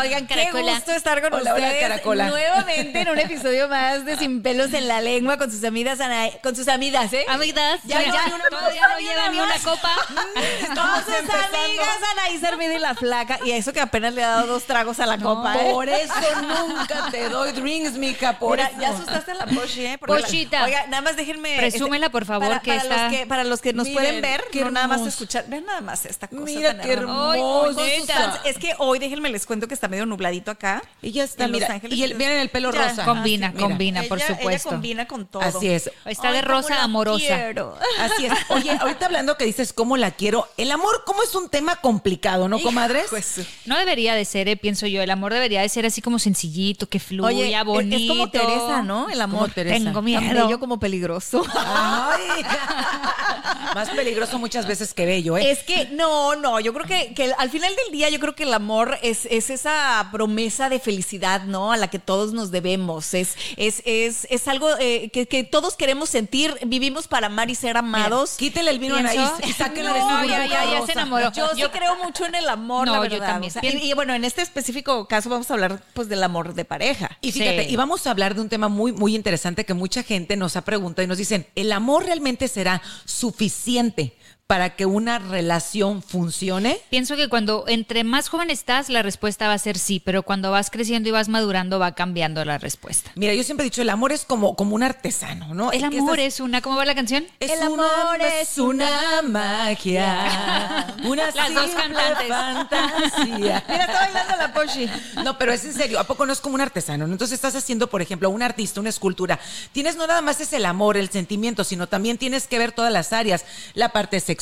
Oigan, qué Caracola. gusto estar con Hola, hola, ustedes Caracola. nuevamente en un episodio más de Sin pelos en la lengua con sus amigas, Ana- con sus amigas, ¿eh? Amigas, Ya, ya, ya, una todavía no lleva ni una copa. Con sus amigas Anaís Hermida y la Flaca. Y a eso que apenas le ha dado dos tragos a la copa, ¿eh? Por eso nunca te doy drinks, mija, por Mira, eso. ya asustaste a la Poshi, ¿eh? Porque la- Pochita. Oiga, nada más déjenme... Presúmela, por favor, para, que para está- Los que, para los que nos Miren, pueden ver, qué no nada más escuchar. Vean nada más esta cosa Mira tan qué hermosa. Es que hoy, déjenme les cuento que está medio nubladito acá. Y ya está, en Los mira, Ángeles. y el- miren el pelo Ya. rosa. Combina, combina, por supuesto. Ella combina con todo. Así es. Está de Ay, rosa amorosa. quiero. Así es. Oye, ahorita hablando que dices cómo la quiero, el amor, ¿cómo es un tema complicado, no, comadres? Pues, No debería de ser, eh, pienso yo. El amor debería de ser así como sencillito, que fluya, Oye, bonito. es como Teresa, ¿no? El amor. Como Teresa. Tengo Tan miedo. bello como peligroso. Ay, más peligroso muchas veces que bello, ¿eh? Es que no, no, yo creo que, que al final del día yo creo que el amor es, es esa promesa de felicidad, ¿no? A la que todos nos debemos. Es, es, es, es algo eh, que, que todos queremos sentir. Vivimos para amar y ser amados. Quítele el vino a Anaís y sáquenla de su No, ya, ya, ya se enamoró. Yo, sí Yo- creo mucho en el amor, No, la yo verdad. también. O sea, y, y bueno, en este específico caso vamos a hablar pues del amor de pareja. Y fíjate, Sí. y vamos a hablar de un tema muy, muy interesante que mucha gente nos ha preguntado y nos dicen, ¿el amor realmente será suficiente para que una relación funcione? Pienso que cuando entre más joven estás, la respuesta va a ser sí, pero cuando vas creciendo y vas madurando, va cambiando la respuesta. Mira, yo siempre he dicho, el amor es como, como un artesano, ¿no? El Es amor esas- es una, ¿cómo va la canción? Es El una- amor es una magia, una Las dos cantantes. fantasía. Mira, está bailando la Poshi. No, pero es en serio, ¿a poco no es como un artesano? ¿no? Entonces estás haciendo, por ejemplo, un artista, una escultura. Tienes no nada más es el amor, el sentimiento, sino también tienes que ver todas las áreas, la parte sexual,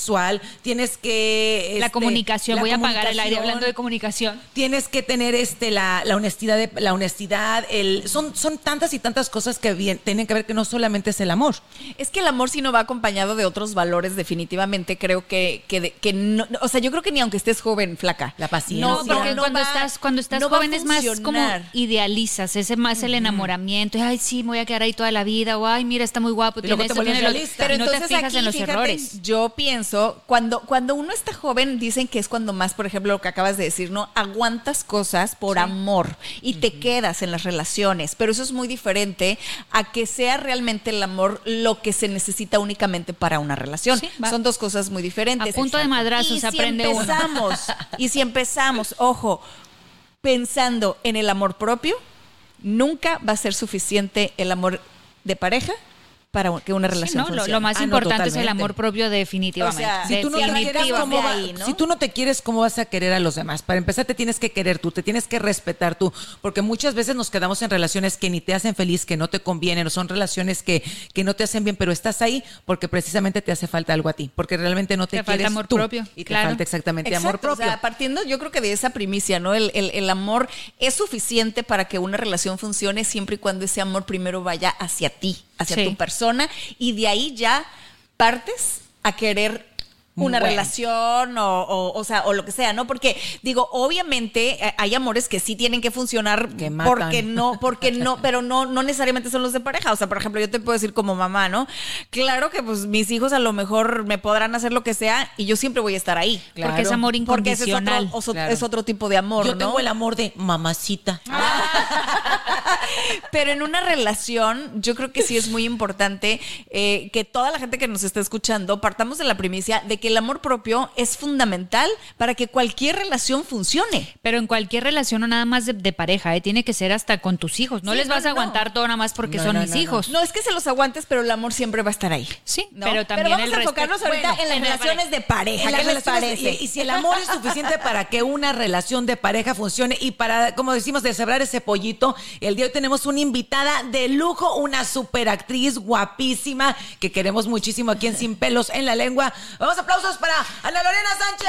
tienes que... la este, comunicación. la Voy a apagar el aire hablando de comunicación. Tienes que tener este la, la honestidad de, la honestidad, el son son tantas y tantas cosas que bien, tienen que ver que no solamente es el amor. Es que el amor si no va acompañado de otros valores, definitivamente creo que, que, que no, o sea, yo creo que ni aunque estés joven, flaca. La paciencia. No, porque no cuando va- estás, cuando estás no joven es más como idealizas, ese más el enamoramiento. Ay, sí, me voy a quedar ahí toda la vida. O ay, mira, está muy guapo. Tiene te esto, tiene lo-. Pero te entonces fijas aquí, en los fíjate, errores. Yo pienso, cuando, cuando uno está joven, dicen que es cuando más, por ejemplo, lo que acabas de decir, ¿no? Aguantas cosas por amor y te quedas en las relaciones. Pero eso es muy diferente a que sea realmente el amor lo que se necesita únicamente para una relación. Sí. Son dos cosas muy diferentes. A punto de madrazos si aprende uno. empezamos, Y si empezamos, ojo, pensando en el amor propio, nunca va a ser suficiente el amor de pareja para que una Sí, relación ¿no? Lo, funcione. lo más Ah, no, importante es el amor propio definitivamente. O sea, Si tú, no te quieres, Definitivamente ¿cómo va- ahí, ¿no? si tú no te quieres, ¿cómo vas a querer a los demás? Para empezar, te tienes que querer tú, te tienes que respetar tú, porque muchas veces nos quedamos en relaciones que ni te hacen feliz, que no te convienen, o son relaciones que, que no te hacen bien, pero estás ahí porque precisamente te hace falta algo a ti, porque realmente no te, Te falta quieres amor tú, propio, y te falta exactamente amor propio. O sea, partiendo yo creo que de esa primicia, ¿no? El, el- el amor es suficiente para que una relación funcione siempre y cuando ese amor primero vaya hacia ti, hacia Sí. tu persona, y de ahí ya partes a querer una Bueno. relación o, o, o sea, o lo que sea, ¿no? Porque digo, obviamente eh, hay amores que sí tienen que funcionar Que matan. porque no, porque no, pero no, no necesariamente son los de pareja. O sea, por ejemplo, yo te puedo decir como mamá, ¿no? Claro que pues mis hijos a lo mejor me podrán hacer lo que sea y yo siempre voy a estar ahí. Claro. Porque es amor Porque ese es otro, incondicional. oso- Claro. es otro tipo de amor, Yo ¿no? tengo el amor de mamacita. Pero en una relación, yo creo que sí es muy importante eh, que toda la gente que nos está escuchando partamos de la primicia de que el amor propio es fundamental para que cualquier relación funcione. Pero en cualquier relación o nada más de, de pareja, ¿eh? tiene que ser hasta con tus hijos. No Sí, les no, vas a no. aguantar todo nada más porque No, son no, mis no, no. hijos. No es que se los aguantes, pero el amor siempre va a estar ahí. Sí, ¿no? pero también vamos el a enfocarnos ahorita Bueno, en las en la relaciones de pareja. Y, y si el amor es suficiente para que una relación de pareja funcione y para, como decimos, deshebrar ese pollito, el día de hoy tenemos una invitada de lujo, una superactriz guapísima que queremos muchísimo aquí en Sin Pelos en la Lengua. Vamos, aplausos para Ana Lorena Sánchez.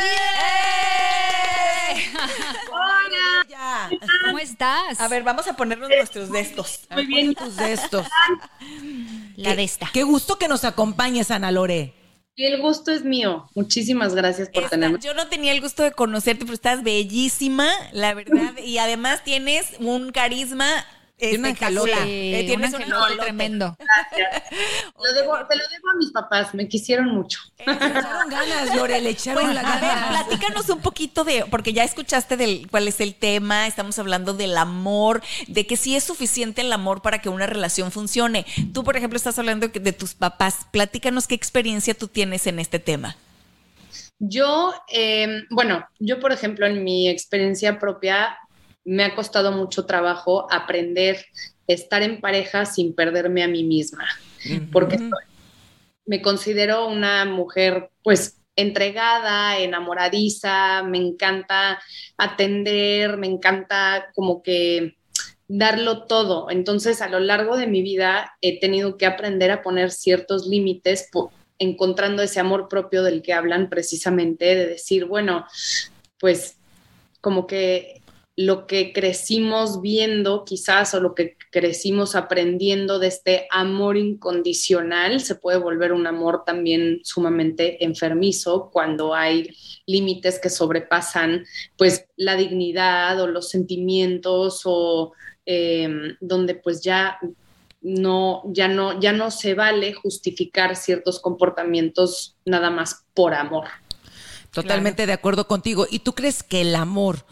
Hola. ¿Cómo estás? A ver, vamos a ponernos nuestros de estos. Muy bien. Tus de estos. la de esta. Qué gusto que nos acompañes, Ana Lore. Y el gusto es mío. Muchísimas gracias por Esta- tenerme. yo no tenía el gusto de conocerte, pero estás bellísima, la verdad. Y además tienes un carisma Tiene una espectacular. angelota. Eh, un tienes un angelote tremendo. Lo debo- te lo debo a mis papás, me quisieron mucho. Le echaron ganas, Lore, le echaron Pues, la a ver, ganas. platícanos un poquito de, porque ya escuchaste del cuál es el tema, estamos hablando del amor, de que sí es suficiente el amor para que una relación funcione. Tú, por ejemplo, estás hablando de tus papás. Platícanos qué experiencia tú tienes en este tema. Yo, eh, bueno, yo por ejemplo en mi experiencia propia me ha costado mucho trabajo aprender a estar en pareja sin perderme a mí misma, porque me considero una mujer pues entregada, enamoradiza, me encanta atender, me encanta como que darlo todo. Entonces, a lo largo de mi vida he tenido que aprender a poner ciertos límites, encontrando ese amor propio del que hablan precisamente, de decir, bueno, pues como que lo que crecimos viendo quizás o lo que crecimos aprendiendo de este amor incondicional se puede volver un amor también sumamente enfermizo cuando hay límites que sobrepasan pues la dignidad o los sentimientos o eh, donde pues ya no, ya no, ya no se vale justificar ciertos comportamientos nada más por amor. Totalmente de acuerdo contigo. ¿Y tú crees que el amor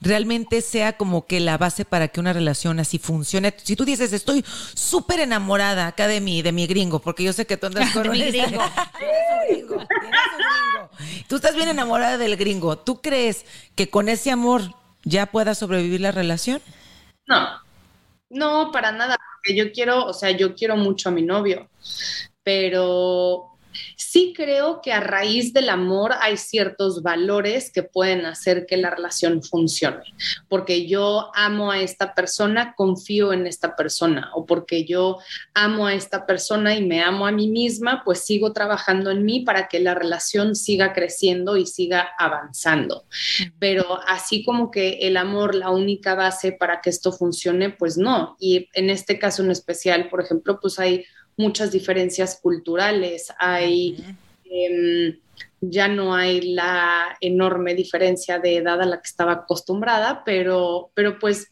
realmente sea como que la base para que una relación así funcione? Si tú dices, estoy súper enamorada acá de mi, de mi gringo, porque yo sé que tú andas con De mi gringo. Tienes un gringo, tienes un gringo. Tú estás bien enamorada del gringo. ¿Tú crees que con ese amor ya pueda sobrevivir la relación? No, no, para nada, porque yo quiero, o sea, yo quiero mucho a mi novio, pero sí creo que a raíz del amor hay ciertos valores que pueden hacer que la relación funcione, porque yo amo a esta persona, confío en esta persona, o porque yo amo a esta persona y me amo a mí misma, pues sigo trabajando en mí para que la relación siga creciendo y siga avanzando. Pero así como que el amor, la única base para que esto funcione, pues no. Y en este caso en especial, por ejemplo, pues hay muchas diferencias culturales, hay... em, ya no hay la enorme diferencia de edad a la que estaba acostumbrada, pero, pero pues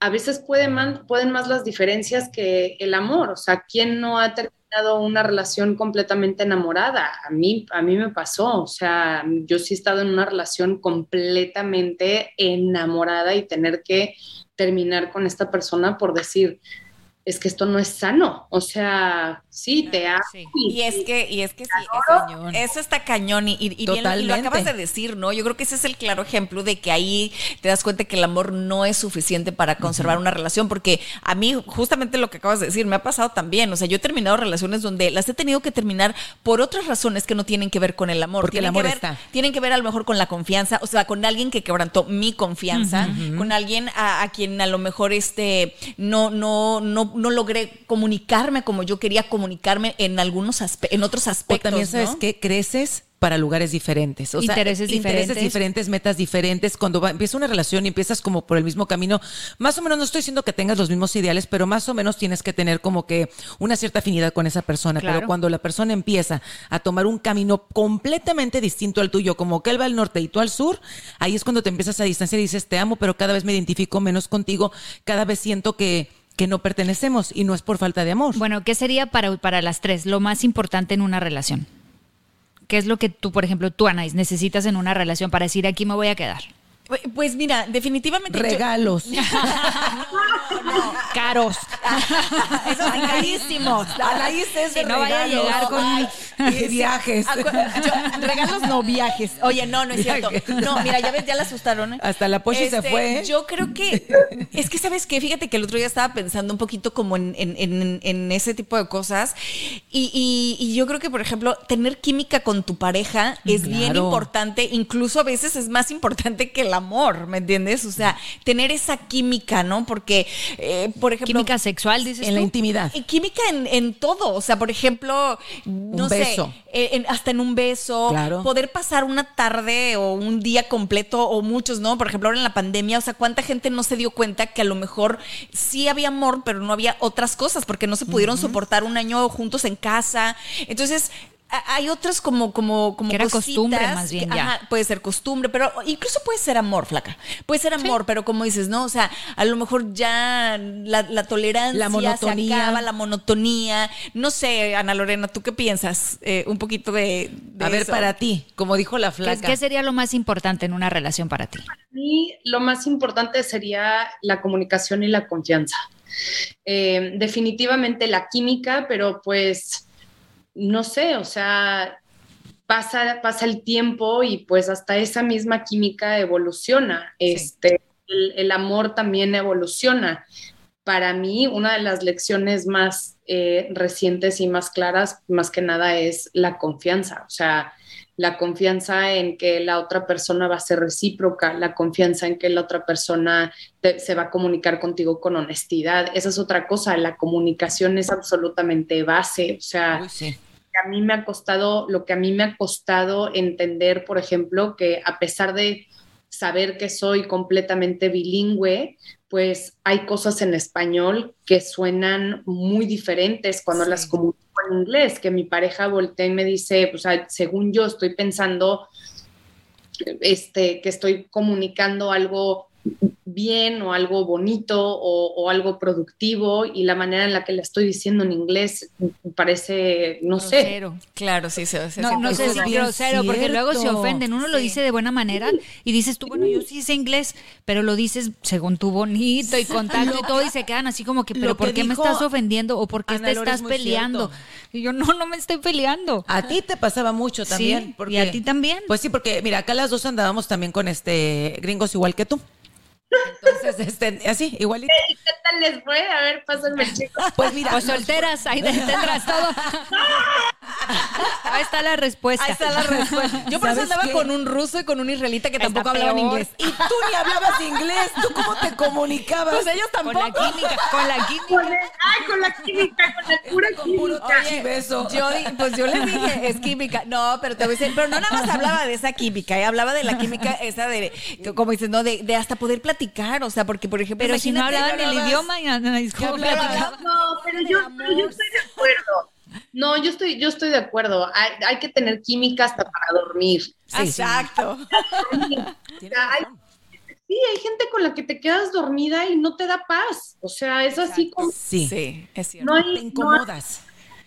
a veces pueden más, pueden más las diferencias que el amor. O sea, ¿quién no ha terminado una relación completamente enamorada? A mí, a mí me pasó. O sea, yo sí he estado en una relación completamente enamorada y tener que terminar con esta persona por decir, es que esto no es sano. O sea, sí, te amo. Sí. Y es que, y es que sí, cañón. eso, eso está cañón. Y, y- y bien lo- y lo Totalmente. acabas de decir, ¿no? Yo creo que ese es el claro ejemplo de que ahí te das cuenta que el amor no es suficiente para conservar una relación. Porque a mí, justamente lo que acabas de decir, me ha pasado también. O sea, yo he terminado relaciones donde las he tenido que terminar por otras razones que no tienen que ver con el amor. Porque el Tienen amor que ver- está. Tienen que ver a lo mejor con la confianza, o sea, con alguien que quebrantó mi confianza, con alguien a, a quien a lo mejor este no, no, no, no logré comunicarme como yo quería comunicarme en algunos en otros O aspectos. también sabes ¿no? que creces para lugares diferentes. O sea, Intereses diferentes. diferentes, metas diferentes. Cuando va- empieza una relación y empiezas como por el mismo camino, más o menos, no estoy diciendo que tengas los mismos ideales, pero más o menos tienes que tener como que una cierta afinidad con esa persona. Claro. Pero cuando la persona empieza a tomar un camino completamente distinto al tuyo, como que él va al norte y tú al sur, ahí es cuando te empiezas a distanciar y dices, te amo, pero cada vez me identifico menos contigo, cada vez siento que, que no pertenecemos y no es por falta de amor. Bueno, ¿qué sería para, para las tres lo más importante en una relación? ¿Qué es lo que tú, por ejemplo, tú, Anais, necesitas en una relación para decir aquí me voy a quedar? Pues- Pues mira, definitivamente. yo- Regalos. Caros. Esos carísimos. Anaís es de Si no vaya a llegar con- Ay, y viajes. Acu- yo- regalos no viajes. Oye, no, no es cierto. No, mira, ya ves, ya la asustaron. ¿eh? Hasta la Pochi se fue, ¿eh? Yo creo que es que sabes qué, fíjate que el otro día estaba pensando un poquito como en, en- en- en ese tipo de cosas y, y- y yo creo que por ejemplo tener química con tu pareja es bien Claro. importante, incluso a veces es más importante que el amor, ¿me entiendes? O sea, tener esa química, ¿no? Porque, eh, por ejemplo, Química sexual, dices En la intimidad. y química en, en todo, o sea, por ejemplo, no Un sé, beso. eh, en- hasta en un beso, Claro. poder pasar una tarde o un día completo o muchos, ¿no? Por ejemplo, ahora en la pandemia, o sea, cuánta gente no se dio cuenta que a lo mejor sí había amor, pero no había otras cosas porque no se pudieron soportar un año juntos en casa. Entonces, hay otras como como como Que era cositas costumbre, más bien, que- ya. ajá, puede ser costumbre, pero incluso puede ser amor, flaca. Puede ser amor, pero como dices, ¿no? O sea, a lo mejor ya la, la tolerancia La monotonía. se acaba, la monotonía. No sé, Ana Lorena, ¿tú qué piensas? Eh, un poquito de, de A ver, eso. para ti, como dijo la ¿Qué, flaca. qué sería lo más importante en una relación para ti? Y lo más importante sería la comunicación y la confianza. Eh, definitivamente la química, pero pues no sé, o sea, pasa, pasa el tiempo y pues hasta esa misma química evoluciona. Este, el, el amor también evoluciona. Para mí, una de las lecciones más eh, recientes y más claras, más que nada, es la confianza. O sea, la confianza en que la otra persona va a ser recíproca, la confianza en que la otra persona te- se va a comunicar contigo con honestidad. Esa es otra cosa, la comunicación es absolutamente base, o sea, Uy, sí. A mí me ha costado, lo que a mí me ha costado entender, por ejemplo, que a pesar de saber que soy completamente bilingüe, pues hay cosas en español que suenan muy diferentes cuando Sí. las comunico en inglés, que mi pareja voltea y me dice, pues según yo estoy pensando este, que estoy comunicando algo bien o algo bonito o, o algo productivo y la manera en la que la estoy diciendo en inglés parece, no sé, Grosero. Claro, sí, se se- No, se- no sé si grosero, porque luego se ofenden. Uno lo dice de buena manera y dices tú, bueno, yo sí sé inglés, pero lo dices según tu bonito y contacto y todo y se quedan así como que, pero ¿por qué me estás ofendiendo o por qué te estás peleando? cierto. Y yo, no, no me estoy peleando. A ti te pasaba mucho Sí, también. y a ti también. Pues sí, porque mira, acá las dos andábamos también con este gringos igual que tú. Entonces, este, así, igualito. ¿Qué tal les fue? A ver, pásenme el chico. Pues mira, Pues solteras, ahí tendrás todo. Ahí está la respuesta. Ahí está la respuesta. Yo por eso ¿Sabes andaba qué? con un ruso y con un israelita que tampoco hablaban inglés. y tú ni hablabas inglés, ¿tú cómo te comunicabas? Pues ellos Con tampoco. la química, con la Con química. el- ay, con la química, con la pura química. y beso. Yo, pues yo les dije, es química. No, pero te voy a decir, pero no nada más hablaba de esa química, ¿eh? hablaba de la química esa de, como dices, no, de, de hasta poder platicar, o sea, porque por ejemplo, Pero si no hablaban el idioma, ya no, platicaban? No, pero yo, pero yo estoy de acuerdo. No, yo estoy, yo estoy de acuerdo. Hay, hay que tener química hasta para dormir. Exacto. O sea, hay- sí, hay gente con la que te quedas dormida y no te da paz. O sea, es así como, Sí, Sí, es cierto. no hay, te no hay- incomodas.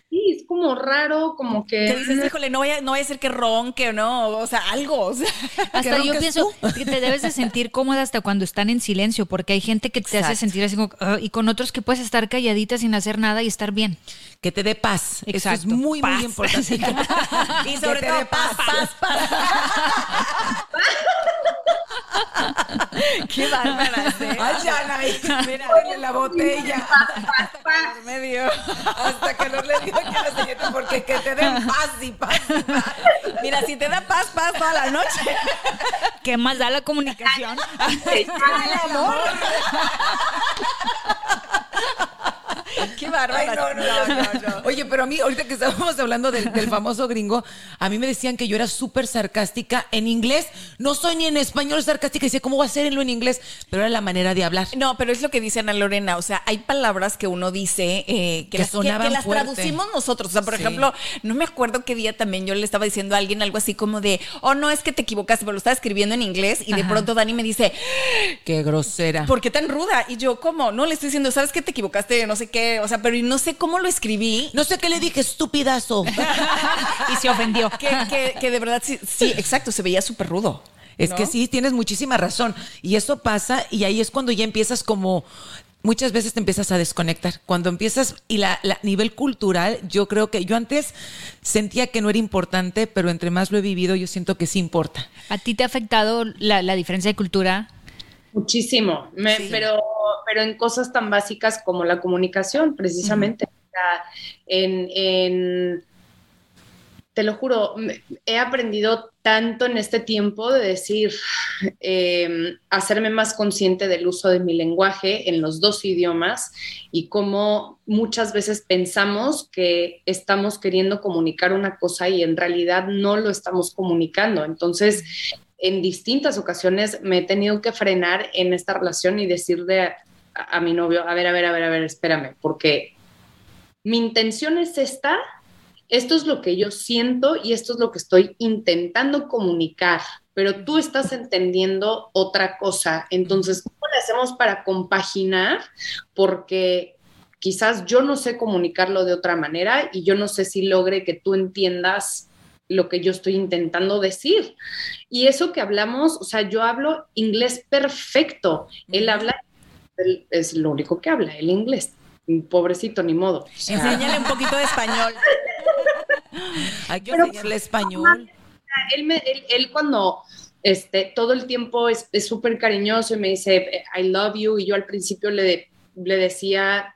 Sí, es como raro, como que. Que dices, híjole, no vaya, no vaya a ser que ronque o no, o sea, algo. O sea. Hasta ¿Que yo pienso tú? que te debes de sentir cómoda hasta cuando están en silencio, porque hay gente que te hace Exacto. sentir así como, "Ah", y con otros que puedes estar calladita sin hacer nada y estar bien. Que te dé paz. Eso es Exacto. muy, Paz. muy importante. Y sobre Que te todo, dé paz, paz, paz. Qué bárbaras, ¿eh? Ay, mira, denle la botella. Por medio. Hasta que no le digo que la señorita, porque que te den paz y paz. y paz. Mira, si te da paz, paz toda la noche. ¿Qué más da la comunicación? Qué bárbara. Ay, no, no, no, Oye, pero a mí, ahorita que estábamos hablando del, del famoso gringo, a mí me decían que yo era súper sarcástica en inglés. No soy ni en español sarcástica. Dice, ¿cómo voy a hacerlo en inglés? Pero era la manera de hablar. No, pero es lo que dice Ana Lorena. O sea, hay palabras que uno dice eh, que, Que las, que- sonaban que las traducimos nosotros. O sea, por Sí. ejemplo, no me acuerdo qué día también yo le estaba diciendo a alguien algo así como de, oh, no, es que te equivocaste, pero lo estaba escribiendo en inglés y de pronto Dani me dice, Qué grosera. ¿por qué tan ruda? Y yo, ¿cómo? No, le estoy diciendo, ¿sabes que te equivocaste? No sé qué. O sea, pero no sé cómo lo escribí. No sé qué le dije, estupidazo. Y se ofendió. Que, que- que de verdad sí, sí, exacto, se veía súper rudo. Es ¿no? que sí, tienes muchísima razón. Y eso pasa y ahí es cuando ya empiezas como... Muchas veces te empiezas a desconectar. Cuando empiezas, y la, la nivel cultural, yo creo que yo antes sentía que no era importante, pero entre más lo he vivido, yo siento que sí importa. ¿A ti te ha afectado la, la diferencia de cultura? Muchísimo, me- pero, pero en cosas tan básicas como la comunicación, precisamente. O sea, en, en- te lo juro, he aprendido tanto en este tiempo de decir, eh, hacerme más consciente del uso de mi lenguaje en los dos idiomas y cómo muchas veces pensamos que estamos queriendo comunicar una cosa y en realidad no lo estamos comunicando. Entonces, en distintas ocasiones me he tenido que frenar en esta relación y decirle a, a mi novio, a ver, a ver, a ver, a ver, espérame, porque mi intención es esta, esto es lo que yo siento y esto es lo que estoy intentando comunicar, pero tú estás entendiendo otra cosa. Entonces, ¿cómo le hacemos para compaginar? Porque quizás yo no sé comunicarlo de otra manera y yo no sé si logre que tú entiendas lo que yo estoy intentando decir. Y eso que hablamos, o sea, yo hablo inglés perfecto. Él habla, él es lo único que habla, el inglés. Pobrecito, ni modo. O sea, Enséñale un poquito de español. Hay que enseñarle español. él, me- él- él cuando este, todo el tiempo es es súper cariñoso y me dice, I love you, y yo al principio le, le decía,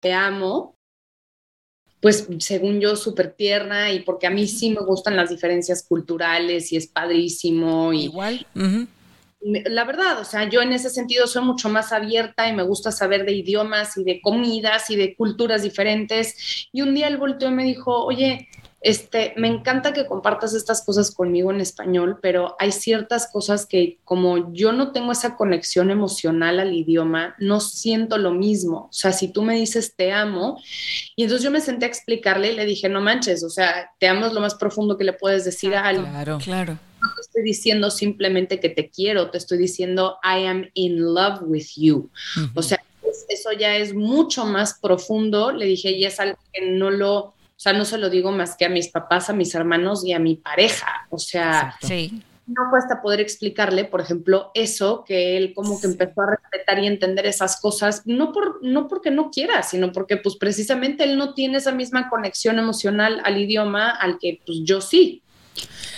Te amo, pues según yo súper tierna y porque a mí sí me gustan las diferencias culturales y es padrísimo y Igual. la verdad, o sea, yo en ese sentido soy mucho más abierta y me gusta saber de idiomas y de comidas y de culturas diferentes. Y un día él volteó y me dijo, oye, este, me encanta que compartas estas cosas conmigo en español, pero hay ciertas cosas que como yo no tengo esa conexión emocional al idioma, no siento lo mismo. O sea, si tú me dices te amo, y entonces yo me senté a explicarle y le dije, no manches, o sea, te amo es lo más profundo que le puedes decir a alguien Claro. Claro. no te estoy diciendo simplemente que te quiero, te estoy diciendo I am in love with you. O sea, es- eso ya es mucho más profundo, le dije, y es algo que no lo, sea, no se lo digo más que a mis papás, a mis hermanos y a mi pareja. O sea, Sí. no cuesta poder explicarle, por ejemplo, eso, que él como que empezó a respetar y entender esas cosas, no, por, no porque no quiera, sino porque pues precisamente él no tiene esa misma conexión emocional al idioma al que pues yo sí.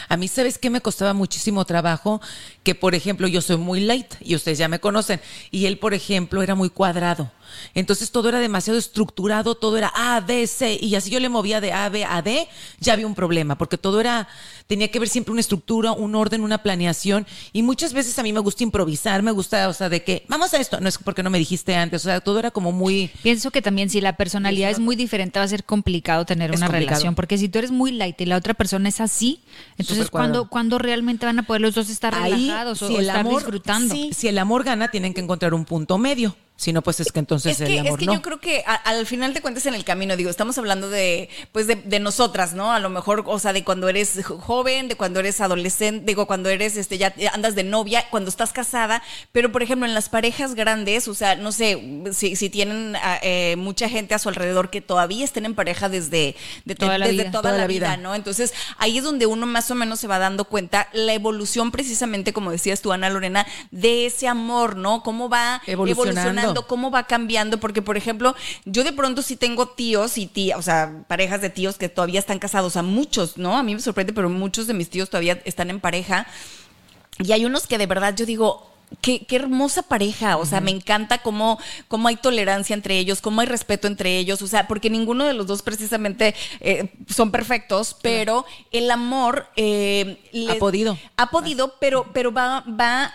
A mí, ¿sabes qué me costaba muchísimo trabajo? Que, por ejemplo, yo soy muy light y ustedes ya me conocen. Y él, por ejemplo, era muy cuadrado. Entonces todo era demasiado estructurado, todo era A, B, C. Y así yo le movía de A, B a D, ya había un problema, porque todo era, tenía que ver siempre una estructura, un orden, una planeación. Y muchas veces a mí me gusta improvisar, me gusta, o sea, de que, vamos a esto. No es porque no me dijiste antes, o sea, todo era como muy... Pienso que también si la personalidad es muy diferente va a ser complicado tener una complicado. relación, porque si tú eres muy light y la otra persona es así, entonces Súper cuadrado. ¿cuándo, ¿cuándo realmente van a poder los dos estar Ahí, relajados o, si o el estar amor, disfrutando? sí, si el amor gana, tienen que encontrar un punto medio. Si no, pues es que entonces es que, el amor es que no. yo creo que a- al final de cuentas en el camino, digo, estamos hablando de, pues de, de nosotras, ¿no? A lo mejor, o sea, de cuando eres jo- joven, de cuando eres adolescente, digo, cuando eres, este, ya andas de novia, cuando estás casada, pero por ejemplo, en las parejas grandes, o sea, no sé, si, si tienen ah, eh, mucha gente a su alrededor que todavía estén en pareja desde, de- Toda la desde vida. toda, la vida, ¿no? Entonces, ahí es donde uno más o menos se va dando cuenta la evolución precisamente, como decías tú, Ana Lorena, de ese amor, ¿no? Cómo va Evolucionando. evolucionando, cómo va cambiando, porque por ejemplo, yo de pronto sí tengo tíos y tías, o sea, parejas de tíos que todavía están casados, a muchos, ¿no? A mí me sorprende, pero muchos de mis tíos todavía están en pareja. Y hay unos que de verdad yo digo, Qué, qué hermosa pareja, o sea, me encanta cómo, cómo hay tolerancia entre ellos, cómo hay respeto entre ellos, o sea, porque ninguno de los dos precisamente eh, son perfectos, pero el amor eh, Ha podido. ha podido, pero, pero va, va,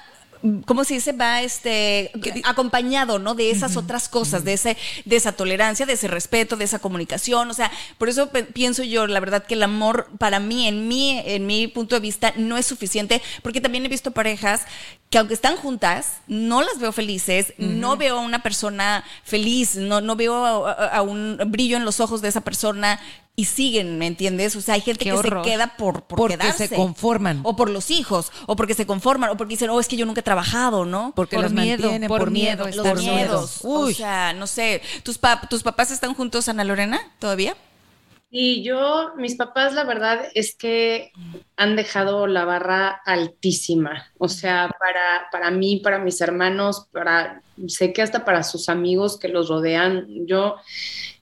¿cómo se dice? Va este acompañado, ¿no? De esas otras cosas, de ese, de esa tolerancia, de ese respeto, de esa comunicación. O sea, por eso pienso yo, la verdad, que el amor, para mí, en mi, en mi punto de vista, no es suficiente, porque también he visto parejas que aunque están juntas, no las veo felices, no veo a una persona feliz, no, no veo a, a- a un brillo en los ojos de esa persona. Y siguen, ¿me entiendes? O sea, hay gente Qué que horror. se queda por, por Porque quedarse. se conforman. O por los hijos, o porque se conforman, o porque dicen, oh, es que yo nunca he trabajado, ¿no? Porque Por los miedo, mantienen por por, miedo, miedo. los miedos. Uy. O sea, no sé. ¿Tus, pap- ¿Tus papás están juntos, Ana Lorena, todavía? Y yo, mis papás, la verdad es que han dejado la barra altísima. O sea, para, para mí, para mis hermanos, para, sé que hasta para sus amigos que los rodean, yo,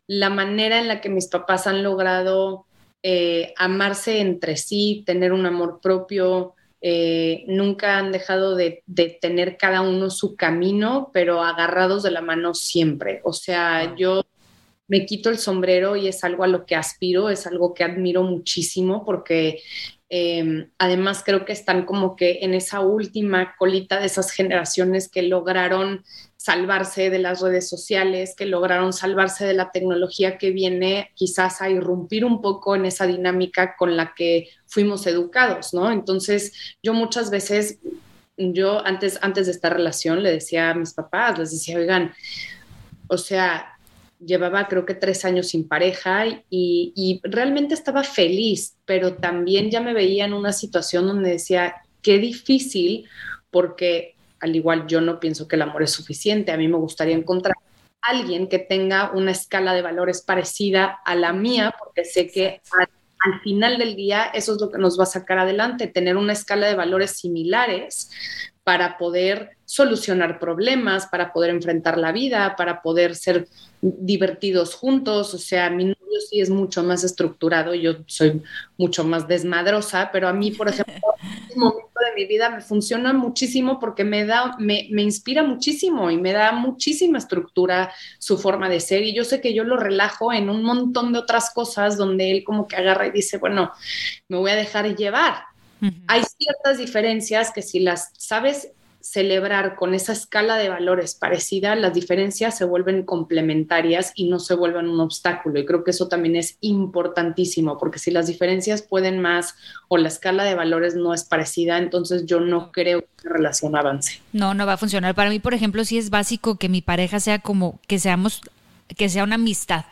la manera en la que mis papás han logrado eh, amarse entre sí, tener un amor propio, eh, nunca han dejado de, de tener cada uno su camino, pero agarrados de la mano siempre. O sea, yo me quito el sombrero y es algo a lo que aspiro, es algo que admiro muchísimo porque eh, además creo que están como que en esa última colita de esas generaciones que lograron salvarse de las redes sociales, que lograron salvarse de la tecnología que viene quizás a irrumpir un poco en esa dinámica con la que fuimos educados, ¿no? Entonces yo muchas veces, yo antes, antes de esta relación le decía a mis papás, les decía, oigan, o sea, llevaba creo que tres años sin pareja y, realmente estaba feliz, pero también ya me veía en una situación donde decía, qué difícil, porque al igual yo no pienso que el amor es suficiente, a mí me gustaría encontrar a alguien que tenga una escala de valores parecida a la mía, porque sé que al final del día eso es lo que nos va a sacar adelante, tener una escala de valores similares para poder solucionar problemas, para poder enfrentar la vida, para poder ser divertidos juntos. O sea, mi novio sí es mucho más estructurado, yo soy mucho más desmadrosa, pero a mí, por ejemplo, de mi vida me funciona muchísimo porque me da, me, me inspira muchísimo y me da muchísima estructura su forma de ser. Y yo sé que yo lo relajo en un montón de otras cosas donde él como que agarra y dice, bueno, me voy a dejar llevar. Hay ciertas diferencias que si las sabes celebrar con esa escala de valores parecida, las diferencias se vuelven complementarias y no se vuelven un obstáculo. Y creo que eso también es importantísimo, porque si las diferencias pueden más o la escala de valores no es parecida, entonces yo no creo que la relación avance. No, no va a funcionar. Para mí, por ejemplo, sí es básico que mi pareja sea como que seamos, que sea una amistad.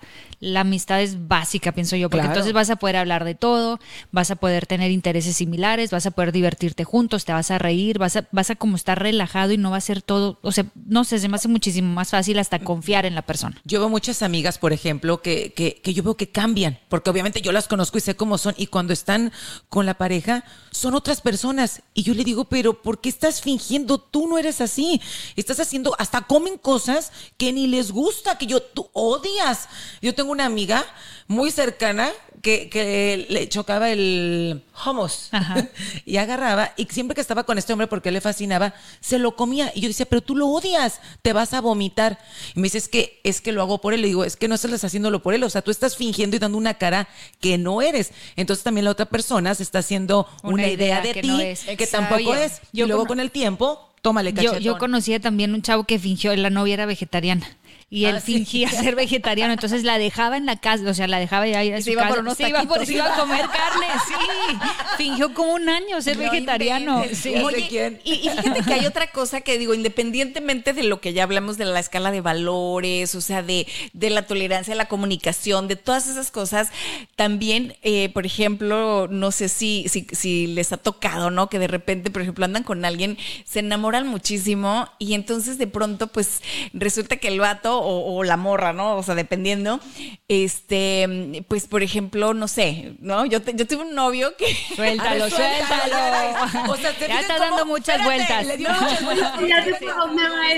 La amistad es básica, pienso yo, porque Claro. entonces vas a poder hablar de todo, vas a poder tener intereses similares, vas a poder divertirte juntos, te vas a reír, vas a, vas a como estar relajado y no va a ser todo, o sea, no sé, se me hace muchísimo más fácil hasta confiar en la persona. Yo veo muchas amigas, por ejemplo, que, que, que yo veo que cambian, porque obviamente yo las conozco y sé cómo son, y cuando están con la pareja, son otras personas. Y yo le digo, pero ¿por qué estás fingiendo? Tú no eres así. Estás haciendo, hasta comen cosas que ni les gusta, que yo, tú odias. Yo tengo una amiga muy cercana que, que le chocaba el hummus Ajá. y agarraba y siempre que estaba con este hombre porque le fascinaba, se lo comía y yo decía, pero tú lo odias, te vas a vomitar. Y me dice, es que, es que lo hago por él. Le digo, es que no estás haciéndolo por él, o sea, tú estás fingiendo y dando una cara que no eres. Entonces también la otra persona se está haciendo Una una, idea, idea de ti no que tampoco Oye, es. yo y luego con el tiempo, tómale Yo, cachetón. yo conocía también un chavo que fingió, la novia era vegetariana. Y él Ah, sí. fingía ser vegetariano, entonces la dejaba en la casa, o sea, la dejaba ya a Y su se iba casa. por unos se iba, por- se iba a comer carne, sí. Fingió como un año ser No vegetariano. Sí. Oye, quién. Y, y fíjate que hay otra cosa que digo, independientemente de lo que ya hablamos de la escala de valores, o sea, de, de la tolerancia, la comunicación, de todas esas cosas, también, eh, por ejemplo, no sé si, si, si les ha tocado, ¿no? Que de repente, por ejemplo, andan con alguien, se enamoran muchísimo y entonces de pronto, pues, resulta que el vato o, o la morra, ¿no? O sea, dependiendo, este, pues, por ejemplo, no sé, ¿no? Yo, te- yo tuve un novio que... Suéltalo, ver, suéltalo, suéltalo. o sea, ¿te ya fijas está cómo- dando muchas Espérate, vueltas. le dio muchas vueltas. Ya Se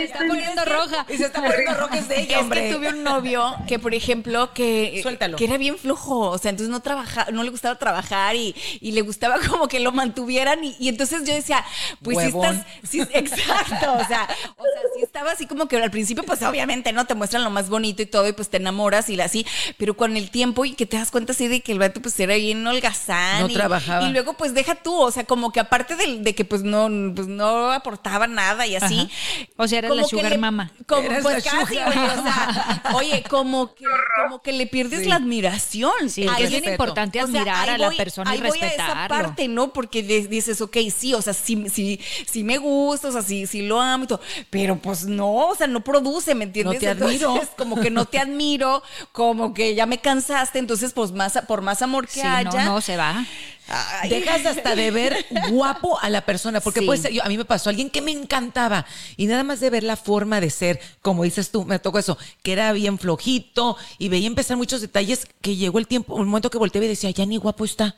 está poniendo roja. Y se está poniendo rojas de ella, Es hombre. que tuve un novio que, por ejemplo, que, Suéltalo. que era bien flojo, o sea, entonces no trabaja, no le gustaba trabajar y, y le gustaba como que lo mantuvieran y, y entonces yo decía, pues si estás, sí, exacto, o sea, o sea, sí estaba así como que al principio, pues obviamente, ¿no? Te muestran lo más bonito y todo y pues te enamoras y así, pero con el tiempo y que te das cuenta así de que el vato pues era bien holgazán. No y- trabajaba. Y luego pues deja tú, o sea, como que aparte de, de que pues no, pues no aportaba nada y así. Ajá. O sea, eras como la sugar le- mama. Como, pues la casi, sugar. güey, o sea, oye, como que, como que le pierdes Sí. la admiración. Sí, es Ahí que es bien importante o sea, admirar a la voy- persona y ahí voy a esa respetarlo. parte, ¿no? Porque dices, ok, sí, o sea, sí, sí, sí me gusta, o sea, sí, sí lo amo y todo, pero pues no, o sea, no produce, ¿me entiendes? No te admiro. Entonces, como que no te admiro, como que ya me cansaste, entonces, pues más, por más amor que Sí, no, haya. no, se va. ay, Dejas hasta de ver guapo a la persona, porque Sí. puede ser, yo, a mí me pasó alguien que me encantaba y nada más de ver la forma de ser, como dices tú, me tocó eso, que era bien flojito y veía empezar muchos detalles que llegó el tiempo, un momento que volteé y decía, ya ni guapo está.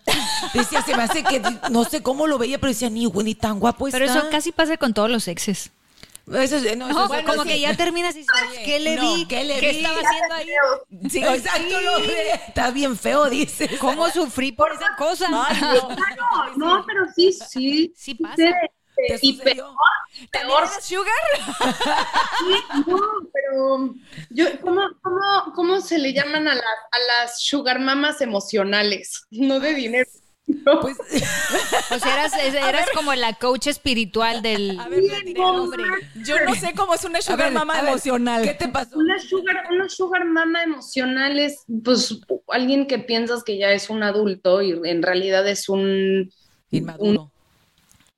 Decía, se me hace que no sé cómo lo veía, pero decía, ni, ni tan guapo está. Pero eso casi pasa con todos los exes. Eso es- no, eso No, como que ya terminas y dices, ¿qué le no, vi? ¿qué le ¿Qué vi? estaba haciendo ahí? Sí, exacto, lo ve. Está bien feo, dices. ¿Cómo sufrí por esa cosa? No, pero sí, sí. Sí pasa. ¿Te Y peor, ¿también peor sugar? Sí, no, pero yo, ¿cómo, cómo, cómo se le llaman a las, a las sugar mamas emocionales? No de dinero. No. Pues, O sea, eras, eras como la coach espiritual del, A ver, hombre. Yo no sé cómo es una sugar ver, mama ver, emocional. ¿Qué te pasó? Una sugar, una sugar mama emocional es pues alguien que piensas que ya es un adulto y en realidad es un, Inmaduro.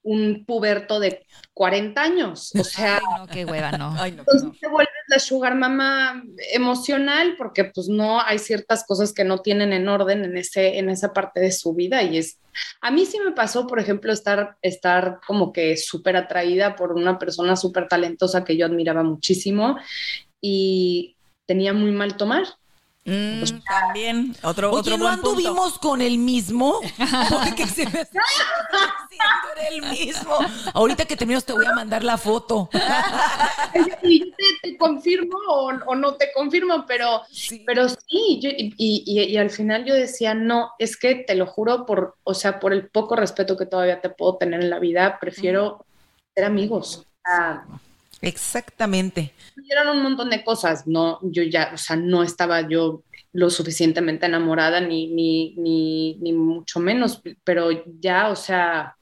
un puberto de 40 años. O sea, Ay, no, qué hueva, no. Ay, no, entonces no. te vuelves la sugar mama emocional porque pues no hay ciertas cosas que no tienen en orden en ese en esa parte de su vida y es a mí sí me pasó por ejemplo estar estar como que súper atraída por una persona súper talentosa que yo admiraba muchísimo y tenía muy mal tomar Mm, también, otro, Oye, otro ¿no buen punto. anduvimos con el mismo? Porque se me el mismo. Ahorita que terminos te voy a mandar la foto. y te, te confirmo o, o no te confirmo pero Sí. pero sí yo- y, y- y al final yo decía no es que te lo juro por o sea por el poco respeto que todavía te puedo tener en la vida prefiero ser amigos Ah, Exactamente. eran un montón de cosas, no, yo ya, o sea, no estaba yo lo suficientemente enamorada ni, ni, ni, ni mucho menos, pero ya, o sea,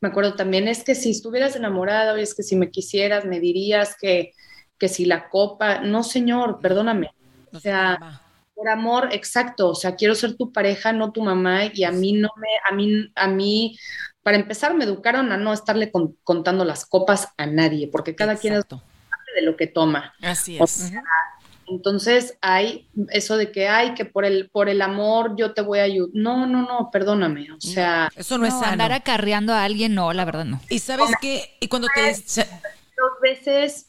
me acuerdo también, es que si estuvieras enamorada, o es que si me quisieras, me dirías que, que si la copa, no señor, perdóname, No o sea, mamá. por amor, exacto, o sea, quiero ser tu pareja, no tu mamá, y a mí no me, a mí, a mí, para empezar, me educaron a no estarle con- contando las copas a nadie, porque cada quien es Exacto. de lo que toma. Así O es. sea, entonces hay eso de que hay que por el por el amor yo te voy a ayudar. No, no, no, perdóname. O sea, Eso no, es No, andar acarreando a alguien, no, la verdad no. Y sabes qué, y cuando te dos veces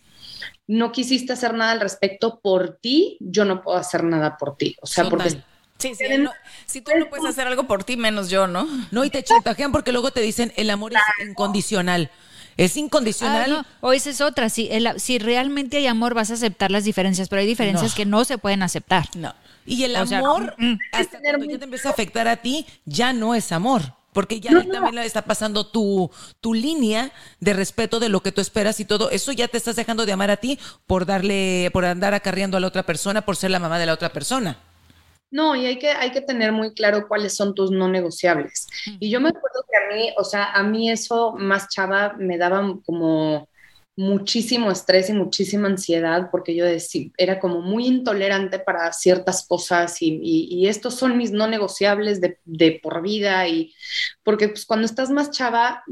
no quisiste hacer nada al respecto por ti, yo no puedo hacer nada por ti. O sea, porque. Sí, sí, no- si tú no puedes hacer algo por ti, menos yo, ¿no? no y te chantajean porque luego te dicen el amor es incondicional. Es incondicional. Ah, no, O esa es otra, si, el- si realmente hay amor vas a aceptar las diferencias, pero hay diferencias No. que no se pueden aceptar. No. Y el O sea, amor, mm. hasta cuando ya te empieza a afectar a ti, ya no es amor. Porque ya ahí también le está pasando tu, tu línea de respeto de lo que tú esperas y todo. Eso ya te estás dejando de amar a ti por darle, por andar acarreando a la otra persona, por ser la mamá de la otra persona. No, y hay que, hay que tener muy claro cuáles son tus no negociables. Y yo me acuerdo que a mí, o sea, a mí eso más chava me daba como, muchísimo estrés y muchísima ansiedad porque yo decía, era como muy intolerante para ciertas cosas y, y, estos son mis no negociables de, de por vida y porque pues, cuando estás más chava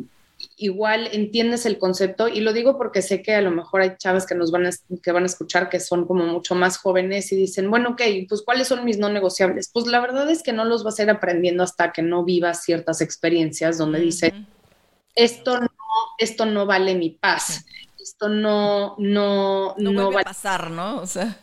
igual entiendes el concepto y lo digo porque sé que a lo mejor hay chavas que nos van a, que van a escuchar que son como mucho más jóvenes y dicen, bueno, ok, pues ¿cuáles son mis no negociables? Pues la verdad es que no los vas a ir aprendiendo hasta que no vivas ciertas experiencias donde dice, esto no, esto no vale mi paz, esto no, no, no, no va a pasar, ¿no? O sea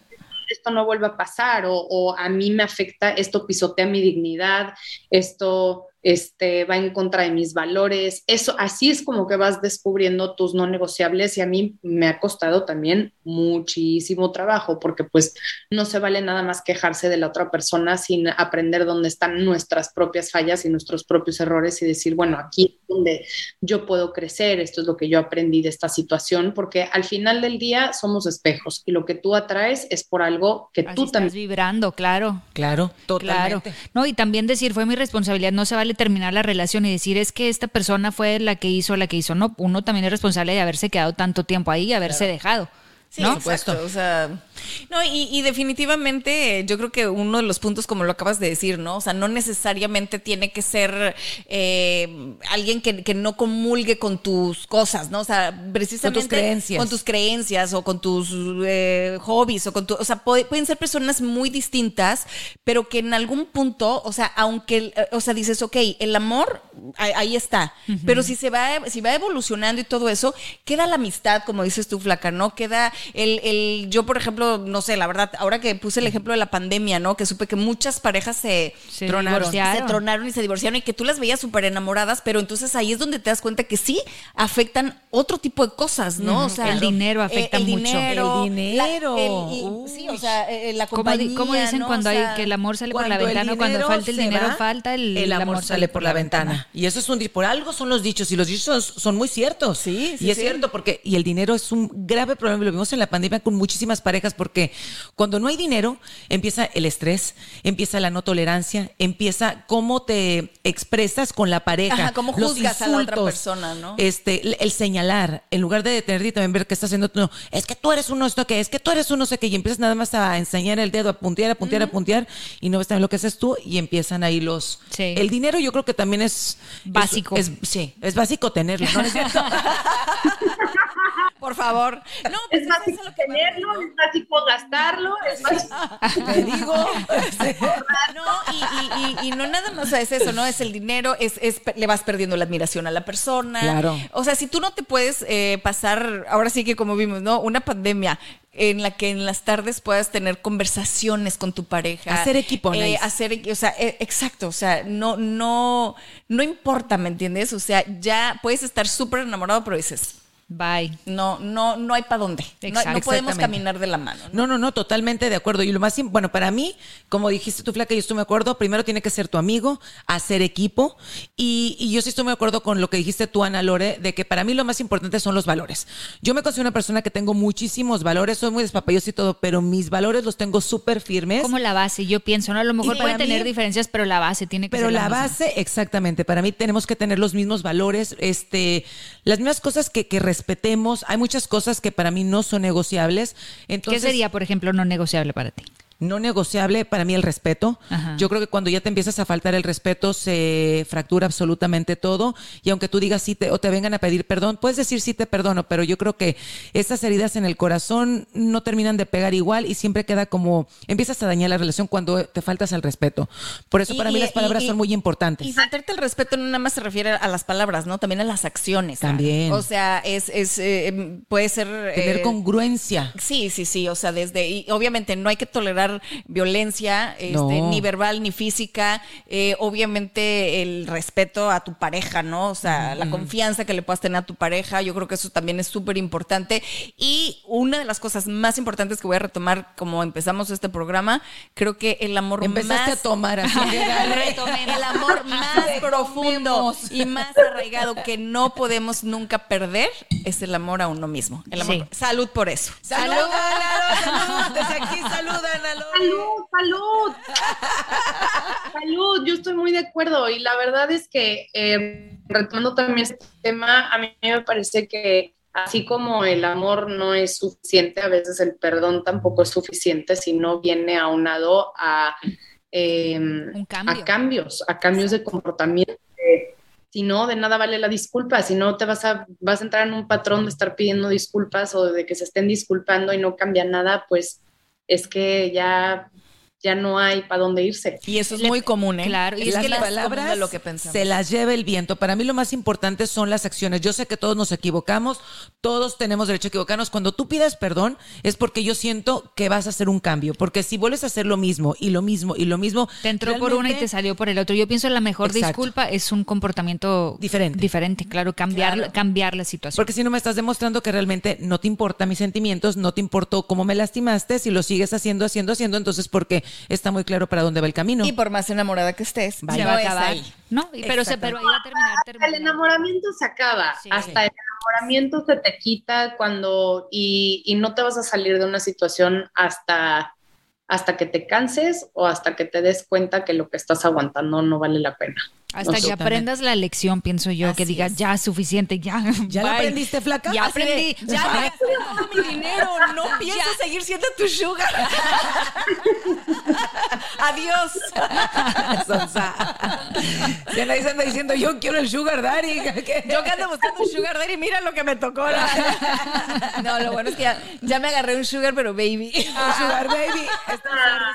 esto no vuelve a pasar o, o, a mí me afecta, esto pisotea mi dignidad, esto este, va en contra de mis valores. Eso, así es como que vas descubriendo tus no negociables y a mí me ha costado también muchísimo trabajo porque pues no se vale nada más quejarse de la otra persona sin aprender dónde están nuestras propias fallas y nuestros propios errores y decir, bueno, aquí es donde yo puedo crecer, esto es lo que yo aprendí de esta situación, porque al final del día somos espejos y lo que tú atraes es por algo que tú también... vibrando, claro. Claro, totalmente. Claro. No, y también decir, fue mi responsabilidad, no se vale terminar la relación y decir es que esta persona fue la que hizo, la que hizo. No, uno también es responsable de haberse quedado tanto tiempo ahí y haberse dejado. Sí, ¿no? Exacto, o sea, no, y, definitivamente yo creo que uno de los puntos, como lo acabas de decir, ¿no? O sea, no necesariamente tiene que ser eh, alguien que, no comulgue con tus cosas, ¿no? O sea, precisamente con tus creencias, con tus creencias o con tus eh, hobbies o con tu, o sea, pueden ser personas muy distintas, pero que en algún punto, o sea, aunque, o sea, dices, ok, el amor ahí está, pero si se va, si va evolucionando y todo eso, queda la amistad, como dices tú, flaca, ¿no? Queda el, el, yo, por ejemplo, no sé, la verdad, ahora que puse el ejemplo de la pandemia, ¿no? Que supe que muchas parejas se, tronaron, se tronaron y se divorciaron y que tú las veías súper enamoradas, pero entonces ahí es donde te das cuenta que sí afectan otro tipo de cosas, ¿no? O sea, el dinero afecta el mucho. Dinero, el dinero. sí, o sea, eh, la compañía. ¿Cómo, dicen cuando hay que el amor sale por la ventana? Cuando falta el dinero, falta el, el amor, sale por la, ventana. Y eso es un por algo son los dichos y los dichos son muy ciertos. Sí, sí Y es cierto porque y el dinero es un grave problema, lo vimos en la pandemia con muchísimas parejas porque cuando no hay dinero empieza el estrés, empieza la no tolerancia, empieza cómo te expresas con la pareja, Ajá, cómo juzgas a la otra persona, ¿no? Este, el, señalar, en lugar de detenerte y también ver qué está haciendo tú, no, es que tú eres uno esto que es que tú eres uno sé qué y empiezas nada más a enseñar el dedo, a puntear, a puntear, a puntear y no ves también lo que haces tú y empiezan ahí los el dinero yo creo que también es básico. Es, sí, es básico tenerlo, ¿no es cierto? Por favor. No, pues es básico tenerlo, es básico gastarlo, es básico. Te digo. no, y, no nada más es eso, ¿no? Es el dinero, es, es, le vas perdiendo la admiración a la persona. Claro. O sea, si tú no te puedes eh, pasar, ahora sí que como vimos, ¿no? Una pandemia en la que en las tardes puedas tener conversaciones con tu pareja. Hacer equipo, eh, hacer, o sea, eh, exacto, o sea, no, no, no importa, ¿me entiendes? O sea, ya puedes estar súper enamorado, pero dices, Bye. No, no, no hay para dónde. No, podemos caminar de la mano. ¿no? ¿no? no, totalmente de acuerdo. Y lo más, bueno, para mí, como dijiste tú, Flaca, yo estoy de acuerdo, primero tiene que ser tu amigo, hacer equipo. Y, yo sí estoy de acuerdo con lo que dijiste tú, Ana Lore, de que para mí lo más importante son los valores. Yo me considero una persona que tengo muchísimos valores, soy muy despapallosa y todo, pero mis valores los tengo súper firmes. Como la base, yo pienso, ¿no? A lo mejor puede tener diferencias, pero la base tiene que pero ser. Pero la, base, exactamente. Para mí tenemos que tener los mismos valores, este, las mismas cosas que, que respetemos. Hay muchas cosas que para mí no son negociables. Entonces, ¿Qué sería, por ejemplo, no negociable para ti? No negociable para mí el respeto. Yo creo que cuando ya te empiezas a faltar el respeto se fractura absolutamente todo y aunque tú digas sí te, o te vengan a pedir perdón, puedes decir sí te perdono, pero yo creo que esas heridas en el corazón no terminan de pegar igual y siempre queda como empiezas a dañar la relación cuando te faltas al respeto. Por eso para mí las palabras son muy importantes. Y faltarte el respeto no nada más se refiere a las palabras, ¿no? También a las acciones. También. O sea, es, es eh, puede ser tener eh, congruencia. Sí, sí, sí, o sea, desde y obviamente no hay que tolerar violencia, este, ni verbal ni física. Eh, obviamente el respeto a tu pareja, ¿no? O sea, la confianza que le puedas tener a tu pareja. Yo creo que eso también es súper importante. Y una de las cosas más importantes que voy a retomar como empezamos este programa, creo que el amor Empezaste más... a tomar así. el amor más profundo y más arraigado que no podemos nunca perder es el amor a uno mismo. El amor. Salud por eso. Salud, salud, Desde aquí saludan, Salud, salud. salud, yo estoy muy de acuerdo y la verdad es que eh, retomando también este tema, a mí me parece que así como el amor no es suficiente, a veces el perdón tampoco es suficiente si no viene aunado a, eh, a cambios, a cambios de comportamiento. Si no, de nada vale la disculpa, si no te vas a, vas a entrar en un patrón de estar pidiendo disculpas o de que se estén disculpando y no cambia nada, pues es que ya ya no hay para dónde irse. Y eso es muy común, ¿eh? Claro, y es que las palabras lo que se las lleva el viento. Para mí lo más importante son las acciones. Yo sé que todos nos equivocamos, todos tenemos derecho a equivocarnos. Cuando tú pidas perdón es porque yo siento que vas a hacer un cambio, porque si vuelves a hacer lo mismo y lo mismo y lo mismo, te entró por una y te salió por el otro. Yo pienso que la mejor disculpa es un comportamiento diferente. Diferente, claro, cambiar cambiar la situación. Porque si no me estás demostrando que realmente no te importan mis sentimientos, no te importó cómo me lastimaste, si lo sigues haciendo, haciendo, haciendo, entonces porque está muy claro para dónde va el camino. Y por más enamorada que estés, va, a acabar. No, pero, se, pero ahí va a terminar, El enamoramiento se acaba. Hasta el enamoramiento se te quita cuando y, y no te vas a salir de una situación hasta hasta que te canses o hasta que te des cuenta que lo que estás aguantando no vale la pena. Hasta que aprendas la lección, pienso yo, que digas, ya, suficiente, ya. ¿Ya la aprendiste, flaca? Ya aprendí. ya me gasté todo mi dinero, no pienso seguir siendo tu sugar. Adiós. Sonsa. Ya nadie se anda diciendo, yo quiero el sugar daddy. yo que ando buscando un sugar daddy, mira lo que me tocó. no, lo bueno es que ya, me agarré un sugar, pero baby. sugar baby.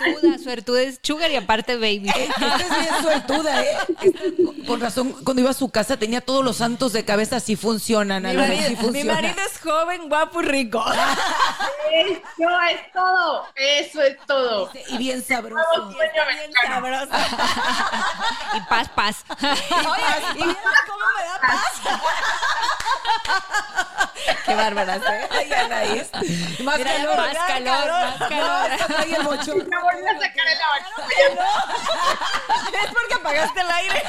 suertuda, suertuda es sugar y aparte baby. Esta es bien suertuda, ¿eh? con razón, cuando iba a su casa tenía todos los santos de cabeza, así funcionan. Mi, marido, mi marido es joven, guapo y rico. Eso es todo, eso es todo. Y bien sabroso. Y bien sabroso. y paz, paz. Y, ¿y cómo me da paz? Qué bárbara, ¿eh? Ay, Anaís. Más calor, más calor, más calor. Ay, el mocho. Me volví a sacar el agua. Es porque apagaste el aire.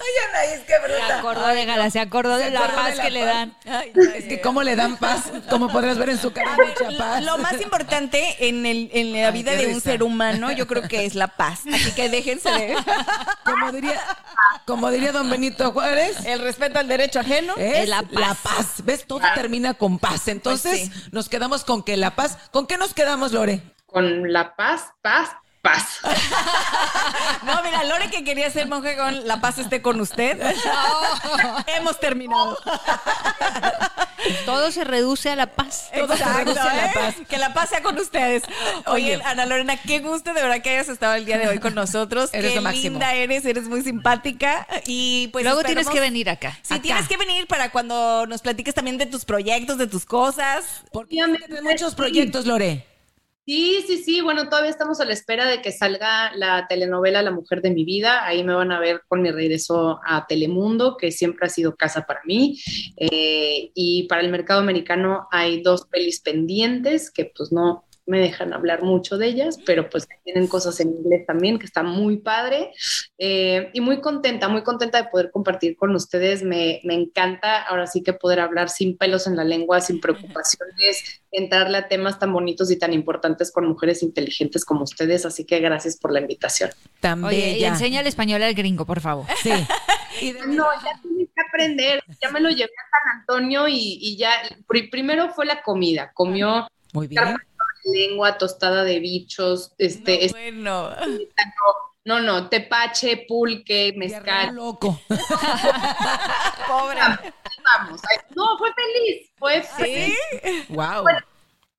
Ay, Anaís, qué bruta. Se acordó de Gala, se acordó de la paz que le dan. es que cómo le dan paz, como podrás ver en su cara, mucha paz. Lo más importante en, el, en la vida de un ser humano, yo creo que es la paz. Así que déjense de... Como diría, como diría don Benito Juárez. El respeto al derecho ajeno es, la, paz. ¿Ves? Todo termina con paz. Entonces, pues nos quedamos con que la paz. ¿Con qué nos quedamos, Lore? Con la paz, paz, paz. no, mira, Lore que quería ser monje con la paz esté con usted. Hemos terminado. Todo se reduce a la paz. Todo se reduce a la ¿eh? paz. Que la paz sea con ustedes. Oye, Ana Lorena, qué gusto de verdad que hayas estado el día de hoy con nosotros. Eres qué linda eres, eres muy simpática. Y pues Luego tienes que venir acá. Sí, tienes que venir para cuando nos platiques también de tus proyectos, de tus cosas. Porque tienes muchos proyectos, Lore. Sí, sí, sí. Bueno, todavía estamos a la espera de que salga la telenovela La Mujer de mi Vida. Ahí me van a ver con mi regreso a Telemundo, que siempre ha sido casa para mí. Eh, y para el mercado americano hay dos pelis pendientes que pues no, me dejan hablar mucho de ellas, pero pues tienen cosas en inglés también, que está muy padre. Eh, y muy contenta, muy contenta de poder compartir con ustedes. Me, me, encanta ahora sí que poder hablar sin pelos en la lengua, sin preocupaciones, entrarle a temas tan bonitos y tan importantes con mujeres inteligentes como ustedes. Así que gracias por la invitación. También. Oye, y enseña el español al gringo, por favor. Sí. no, ya tienes que aprender. Ya me lo llevé a San Antonio y, y ya, primero fue la comida. Comió. Muy bien lengua tostada de bichos, este, no, bueno. no, no, tepache, pulque, mezcal. loco. Pobre. Vamos, no, fue feliz, fue feliz. Wow.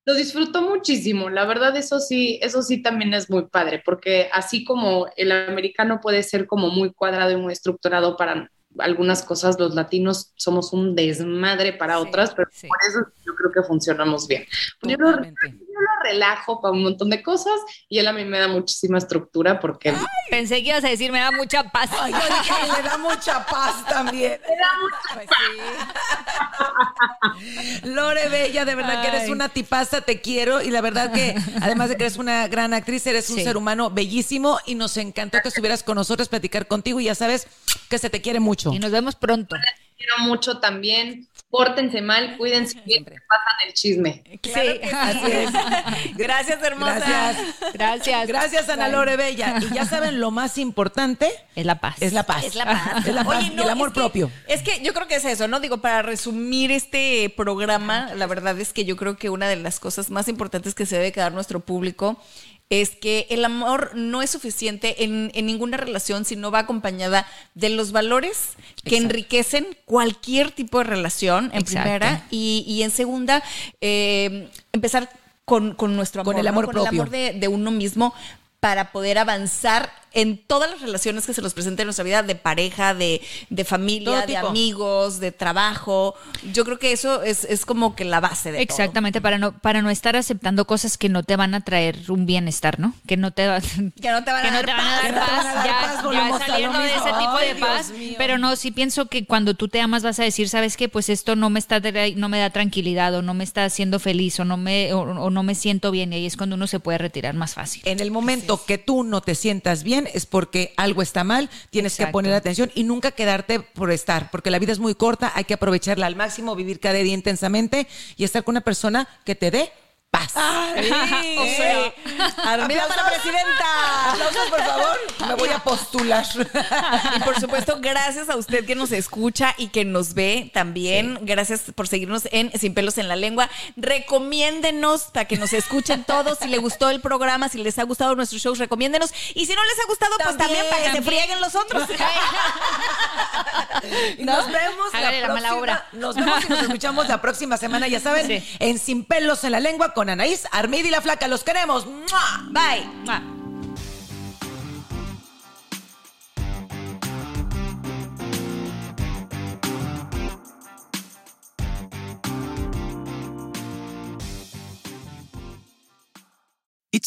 lo disfruto muchísimo, la verdad eso sí, eso sí también es muy padre, porque así como el americano puede ser como muy cuadrado y muy estructurado para algunas cosas los latinos somos un desmadre para otras, pero por eso yo creo que funcionamos bien. Yo lo, relajo para un montón de cosas y él a mí me da muchísima estructura porque... pensé que ibas a decir me da mucha paz. Ay, yo dije, me da mucha paz también. Me da mucha paz. Lore Bella, de verdad que eres una tipaza, te quiero y la verdad que además de que eres una gran actriz, eres un ser humano bellísimo y nos encantó que estuvieras con nosotros, platicar contigo y ya sabes que se te quiere mucho. Y nos vemos pronto. Te quiero mucho también. Pórtense mal, cuídense bien, pasan el chisme. Claro que sí. Gracias, hermosa. Gracias. Gracias. Gracias, Ana Lore Bella. Y ya saben, lo más importante Es la paz. es la paz. Es la paz. Es la paz Oye, y no, el amor es que- propio. Es que yo creo que es eso, ¿no? Digo, para resumir este programa, la verdad es que yo creo que una de las cosas más importantes que se debe quedar nuestro público es que el amor no es suficiente en, en ninguna relación si no va acompañada de los valores que Exacto. enriquecen cualquier tipo de relación, en Exacto. primera, y, y en segunda, eh, empezar con, con nuestro amor, Con el ¿no? amor con propio. el amor de, de uno mismo para poder avanzar en todas las relaciones que se nos presenten en nuestra vida, de pareja, de, de familia, Todo de amigos, de trabajo. Yo creo que eso es, es como que la base de todo. Exactamente, para no, para no estar aceptando cosas que no te van a traer un bienestar, ¿no? Que no te, va- Que no te van a que no dar paz. dar Que no te van a paz, dar ya, saliendo de ese tipo Ay, de paz. mío. Pero no, sí pienso que cuando tú te amas vas a decir, ¿sabes qué? Pues esto no me está no me da tranquilidad o no me está haciendo feliz o no me o, o no me siento bien y ahí es cuando uno se puede retirar más fácil. En el momento que tú no te sientas bien es porque algo está mal, tienes que poner atención y nunca quedarte por estar, porque la vida es muy corta, hay que aprovecharla al máximo, vivir cada día intensamente y estar con una persona que te dé paz. O sea, para presidenta. Aplausos, por favor. Me voy a postular. Y por supuesto, gracias a usted que nos escucha y que nos ve también. Gracias por seguirnos en Sin Pelos en la Lengua. Recomiéndenos para que nos escuchen todos. Si les gustó el programa, si les ha gustado nuestros shows, recomiéndenos. Y si no les ha gustado, pues también para que se frieguen los otros. Y nos vemos Hágale la mala obra. Nos vemos y nos escuchamos la próxima semana, ya saben, Sí. en Sin Pelos en la Lengua con Anaís, Armida y la Flaca. Los queremos. Bye.